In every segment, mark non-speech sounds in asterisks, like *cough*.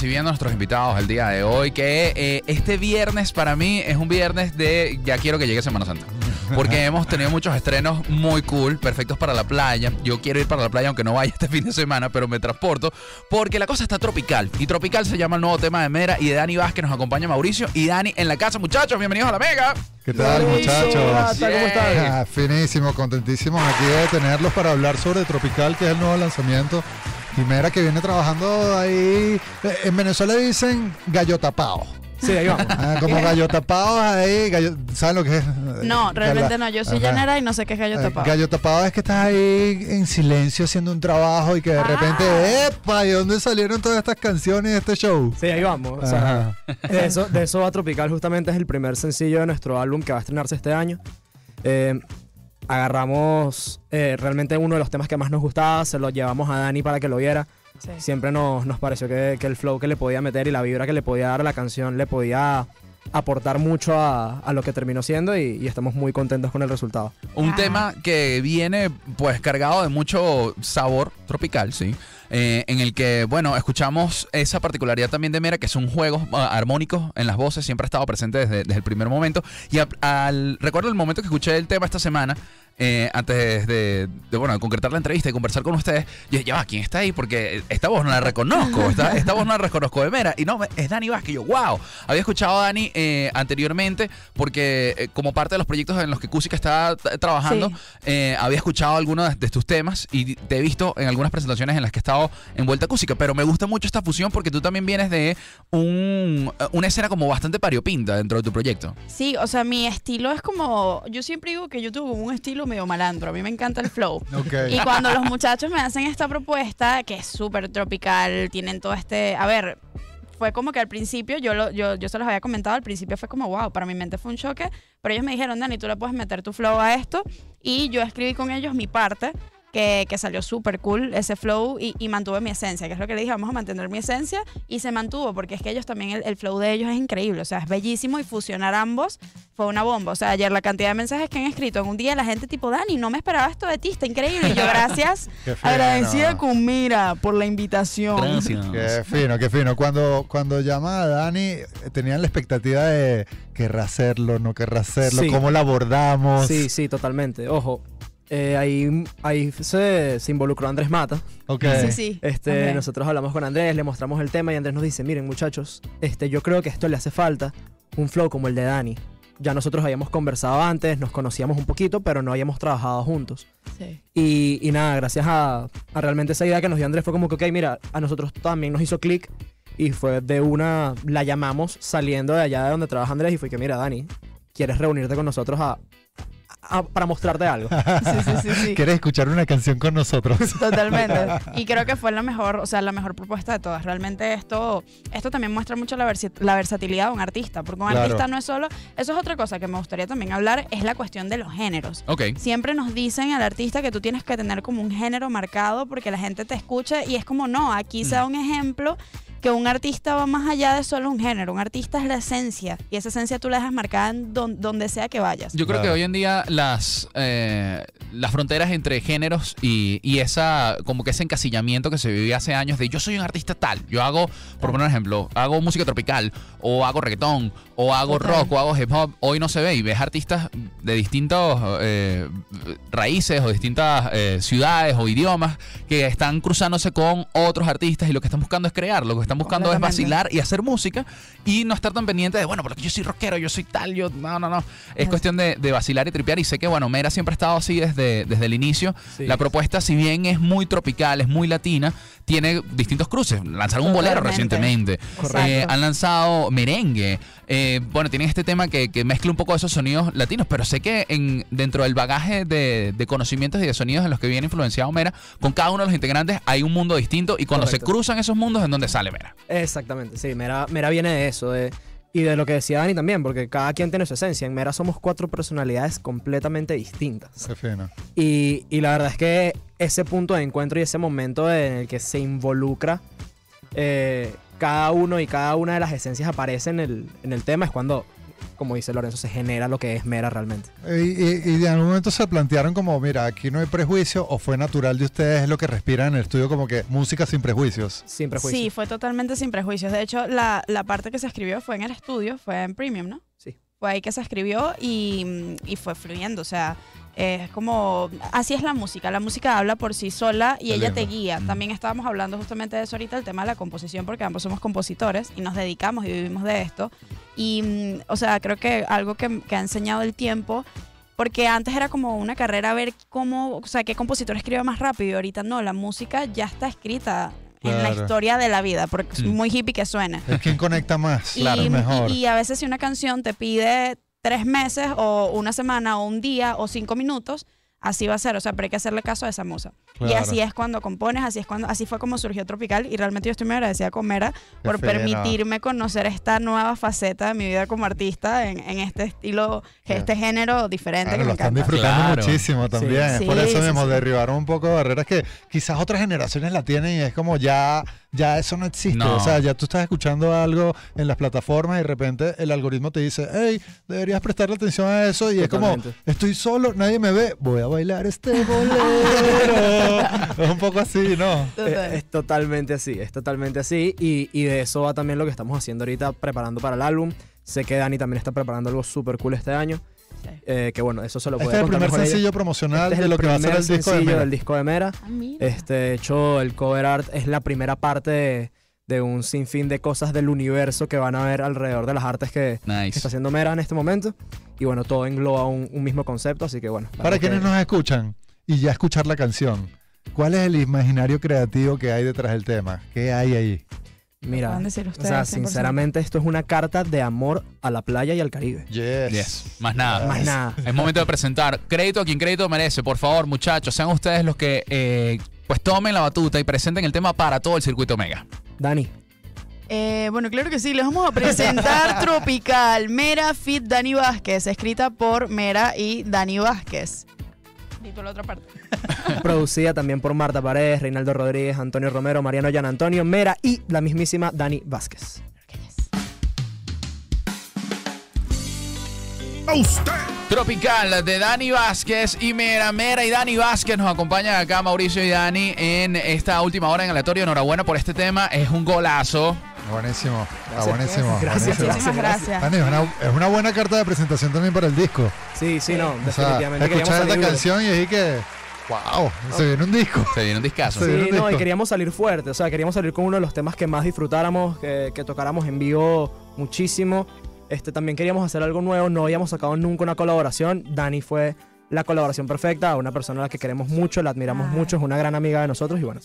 Recibiendo a nuestros invitados el día de hoy, que eh, este viernes para mí es un viernes de ya quiero que llegue Semana Santa. Porque hemos tenido muchos estrenos muy cool, perfectos para la playa. Yo quiero ir para la playa aunque no vaya este fin de semana, pero me transporto porque la cosa está tropical. Y tropical se llama el nuevo tema de Mera y de Dani Vázquez nos acompaña Mauricio y Dani en la casa. Muchachos, bienvenidos a la Mega. ¿Qué tal, muchachos? ¿Cómo están? Ah, finísimo, contentísimos aquí de tenerlos para hablar sobre Tropical, que es el nuevo lanzamiento. Primera que viene trabajando ahí. eh, En Venezuela dicen gallo tapado. Sí, ahí vamos. Ah, como gallo tapado ahí. gallo- ¿Saben lo que es? No, realmente no. Yo soy Ajá. llanera y no sé qué es gallo Eh, tapado. Gallo tapado es que estás ahí en silencio haciendo un trabajo y que de Ah. repente, ¡epa! ¿De dónde salieron todas estas canciones de este show? Sí, ahí vamos. O sea, Ajá. de, eso, de eso va Tropical, justamente es el primer sencillo de nuestro álbum que va a estrenarse este año. Eh, agarramos eh, realmente uno de los temas que más nos gustaba, se lo llevamos a Dani para que lo viera. Sí. Siempre nos, nos pareció que, que el flow que le podía meter y la vibra que le podía dar a la canción le podía aportar mucho a, a lo que terminó siendo y, y estamos muy contentos con el resultado. Un Ah. tema que viene pues cargado de mucho sabor tropical, sí. Eh, en el que, bueno, escuchamos esa particularidad también de Mera, que son juegos ah, armónicos en las voces, siempre ha estado presente desde, desde el primer momento. Y a- al, recuerdo el momento que escuché el tema esta semana, eh, antes de, de, bueno, de concretar la entrevista y conversar con ustedes, yo dije, ya va, ¿quién está ahí? Porque esta voz no la reconozco, esta, *laughs* esta voz no la reconozco de Mera. Y no, es Dani Vázquez. Yo, wow, había escuchado a Dani eh, anteriormente porque eh, como parte de los proyectos en los que Cusica está trabajando, Sí. había escuchado algunos de, de tus temas y te he visto en algunas presentaciones en las que he estado envuelta Cusica, pero me gusta mucho esta fusión porque tú también vienes de un, una escena como bastante variopinta dentro de tu proyecto. Sí, o sea, mi estilo es como. Yo siempre digo que yo como un estilo medio malandro. A mí me encanta el flow. *laughs* Y cuando los muchachos me hacen esta propuesta, que es súper tropical, tienen todo este. A ver, fue como que al principio, yo, lo, yo, yo se los había comentado, al principio fue como, wow, para mi mente fue un choque, pero ellos me dijeron, Dani, tú le puedes meter tu flow a esto. Y yo escribí con ellos mi parte. Que, que salió súper cool ese flow y, y mantuve mi esencia, que es lo que le dije, vamos a mantener mi esencia y se mantuvo, porque es que ellos también, el, el flow de ellos es increíble, o sea, es bellísimo y fusionar ambos fue una bomba. O sea, ayer la cantidad de mensajes que han escrito en un día, la gente tipo, Dani, no me esperaba esto de ti, está increíble. Y yo, gracias, *laughs* agradecida con Mira por la invitación. Qué fino, qué fino. Cuando, cuando llama a Dani, tenían la expectativa de querrá hacerlo, no querrá hacerlo, Sí. cómo lo abordamos. Sí, sí, totalmente. Ojo, eh, ahí, ahí se, se involucró Andrés Mata. Ok. Sí, sí. Este. Nosotros hablamos con Andrés, le mostramos el tema y Andrés nos dice, miren muchachos, este, yo creo que esto le hace falta un flow como el de Dani. Ya nosotros habíamos conversado antes, nos conocíamos un poquito, pero no habíamos trabajado juntos. Sí. Y, y nada, gracias a, a realmente esa idea que nos dio Andrés fue como que, ok, mira, a nosotros también nos hizo clic y fue de una, la llamamos saliendo de allá de donde trabaja Andrés y fue que, mira, Dani, ¿quieres reunirte con nosotros a, a- para mostrarte algo? *laughs* Sí, sí, sí, sí. ¿Quieres escuchar una canción con nosotros? *laughs* Totalmente. *laughs* Y creo que fue la mejor, o sea, la mejor propuesta de todas. Realmente esto, esto también muestra mucho la, versi- la versatilidad de un artista, porque un Claro. artista no es solo, eso es otra cosa que me gustaría también hablar, es la cuestión de los géneros. Ok. Siempre nos dicen al artista que tú tienes que tener como un género marcado porque la gente te escucha y es como no, aquí se da un ejemplo que un artista va más allá de solo un género, un artista es la esencia y esa esencia tú la dejas marcada en don- donde sea que vayas. Yo creo que hoy en día las, eh, las fronteras entre géneros y, y esa como que ese encasillamiento que se vivía hace años de yo soy un artista tal, yo hago, por poner un ejemplo, hago música tropical, o hago reggaetón, o hago rock, o hago hip hop, hoy no se ve y ves artistas de distintos eh, raíces o distintas eh, ciudades o idiomas que están cruzándose con otros artistas y lo que están buscando es crear, lo que están buscando es vacilar y hacer música y no estar tan pendiente de, bueno, porque yo soy rockero, yo soy tal, yo, no, no, no. Es cuestión de, de vacilar y tripear y sé que, bueno, Mera siempre ha estado así desde, desde el inicio. Sí. La propuesta, si bien es muy tropical, es muy latina, tiene distintos cruces. Lanzaron un bolero recientemente. Eh, han lanzado merengue. Eh, bueno, tienen este tema que, que mezcla un poco esos sonidos latinos, pero sé que en, dentro del bagaje de, de conocimientos y de sonidos en los que viene influenciado Mera, con cada uno de los integrantes hay un mundo distinto y cuando se cruzan esos mundos es donde sale Mera. Exactamente, sí, Mera, Mera viene de eso, de, y de lo que decía Dani también, porque cada quien tiene su esencia. En Mera somos cuatro personalidades completamente distintas. Qué fino. Y, y la verdad es que ese punto de encuentro y ese momento en el que se involucra eh, cada uno y cada una de las esencias aparece en el, en el tema es cuando como dice Lorenzo, se genera lo que es Mera realmente. Y, y- y en algún momento se plantearon como, mira, aquí no hay prejuicio, o fue natural de ustedes es lo que respiran en el estudio, como que música sin prejuicios. Sin prejuicio. Sí, fue totalmente sin prejuicios. De hecho, la, la parte que se escribió fue en el estudio, fue en Premium, ¿no? Sí. Fue ahí que se escribió y, y fue fluyendo. O sea, es como. Así es la música. La música habla por sí sola y Qué ella te lindo. guía. Mm. También estábamos hablando justamente de eso ahorita, el tema de la composición, porque ambos somos compositores y nos dedicamos y vivimos de esto. Y, mm, o sea, creo que algo que, que ha enseñado el tiempo. Porque antes era como una carrera ver cómo, o sea, qué compositor escribe más rápido y ahorita no, la música ya está escrita en la Claro. historia de la vida, porque es Mm. muy hippie que suene. Es quien conecta más, Y, claro, mejor. y- y a veces si una canción te pide tres meses o una semana o un día o cinco minutos, así va a ser, o sea, pero hay que hacerle caso a esa musa. Y así es cuando compones, así es cuando, así fue como surgió Tropical y realmente yo estoy muy agradecida con Mera por permitirme conocer esta nueva faceta de mi vida como artista en, en este estilo, este género diferente Claro, que lo me están encanta. disfrutando Claro. muchísimo también. es Sí, por eso sí, mismo sí. derribaron un poco de barreras que quizás otras generaciones la tienen y es como ya, ya eso no existe. No. O sea, ya tú estás escuchando algo en las plataformas y de repente el algoritmo te dice, hey, deberías prestarle atención a eso. Y es Totalmente. como, estoy solo, nadie me ve, voy a bailar este *laughs* bolero. es un poco así, ¿no? Es, totalmente así, es totalmente así. Y, y de eso va también lo que estamos haciendo ahorita, preparando para el álbum. Sé que Dani también está preparando algo súper cool este año. Eh, que bueno, eso se lo Este puede es el primer mejor ella. sencillo promocional Este es de lo que va a ser el disco de sencillo Mera. del disco de Mera. Ah. Este, de hecho, el cover art es la primera parte de, de un sinfín de cosas del universo que van a ver alrededor de las artes que, que Nice. está haciendo Mera en este momento. Y bueno, todo engloba un, un mismo concepto, así que bueno. Para quienes que- nos escuchan y ya escuchar la canción, ¿cuál es el imaginario creativo que hay detrás del tema? ¿Qué hay ahí? Mira, o sea, 100%. sinceramente esto es una carta de amor a la playa y al Caribe. Yes. Yes. Más nada. Más nada. Es momento de presentar. Crédito a quien crédito merece. Por favor, muchachos, sean ustedes los que eh, pues tomen la batuta y presenten el tema para todo el circuito Mega. Dani, Eh, bueno, claro que sí, les vamos a presentar *laughs* Tropical, Mera Fit Dani Vázquez, escrita por Mera y Dani Vázquez. Dito la otra parte. *laughs* producida también por Marta Paredes, Reinaldo Rodríguez, Antonio Romero, Mariano Yan Antonio, Mera y la mismísima Dani Vázquez. Tropical de Dani Vázquez y Mera. Mera y Dani Vázquez nos acompañan acá, Mauricio y Dani, en esta última hora en aleatorio. Enhorabuena por este tema. Es un golazo. Buenísimo. Está Gracias. buenísimo. Gracias. buenísimo. Muchísimas gracias. Dani, es una, es una buena carta de presentación también para el disco. Sí, sí, no, O sea, definitivamente escuchar esta canción y decir que, wow, se viene un disco. Se viene un discazo. Sí. Un no, y queríamos salir fuerte, o sea, queríamos salir con uno de los temas que más disfrutáramos, que, que tocáramos en vivo muchísimo. Este, también queríamos hacer algo nuevo, no habíamos sacado nunca una colaboración. Dani fue la colaboración perfecta, una persona a la que queremos mucho, la admiramos Ay. mucho, es una gran amiga de nosotros y bueno,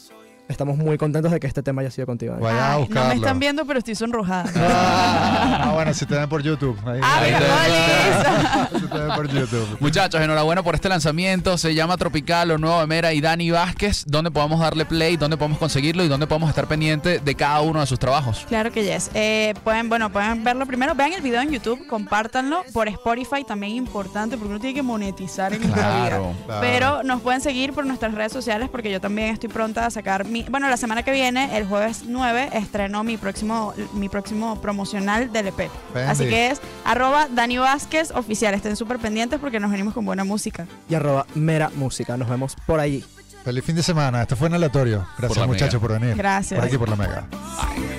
estamos muy contentos de que este tema haya sido contigo. A Ay, no buscarlo. me están viendo, pero estoy sonrojada. Ah, ah, bueno, si te ven por YouTube. Ahí- Ah, ahí mira, te- *laughs* si te ven por YouTube. Muchachos, enhorabuena por este lanzamiento. Se llama Tropical, lo nuevo de Mera y Dani Vázquez. ¿Dónde podemos darle play? ¿Dónde podemos conseguirlo? ¿Y dónde podemos estar pendientes de cada uno de sus trabajos? Claro que yes. Eh, pueden, bueno, pueden verlo primero. Vean el video en YouTube, compártanlo por Spotify, también importante porque uno tiene que monetizar en esta vida. Claro. Claro. Pero nos pueden seguir por nuestras redes sociales porque yo también estoy pronta a sacar mi... Bueno, la semana que viene, el jueves 9, estreno mi próximo, mi próximo promocional del EP. Bendy. Así que es arroba Dani Vázquez oficial. Estén súper pendientes porque nos venimos con buena música. Y arroba Mera Música, nos vemos por allí. Feliz fin de semana. Esto fue en aleatorio. Gracias, muchachos, Mega. por venir. Gracias. Por aquí, por la Mega. Ay.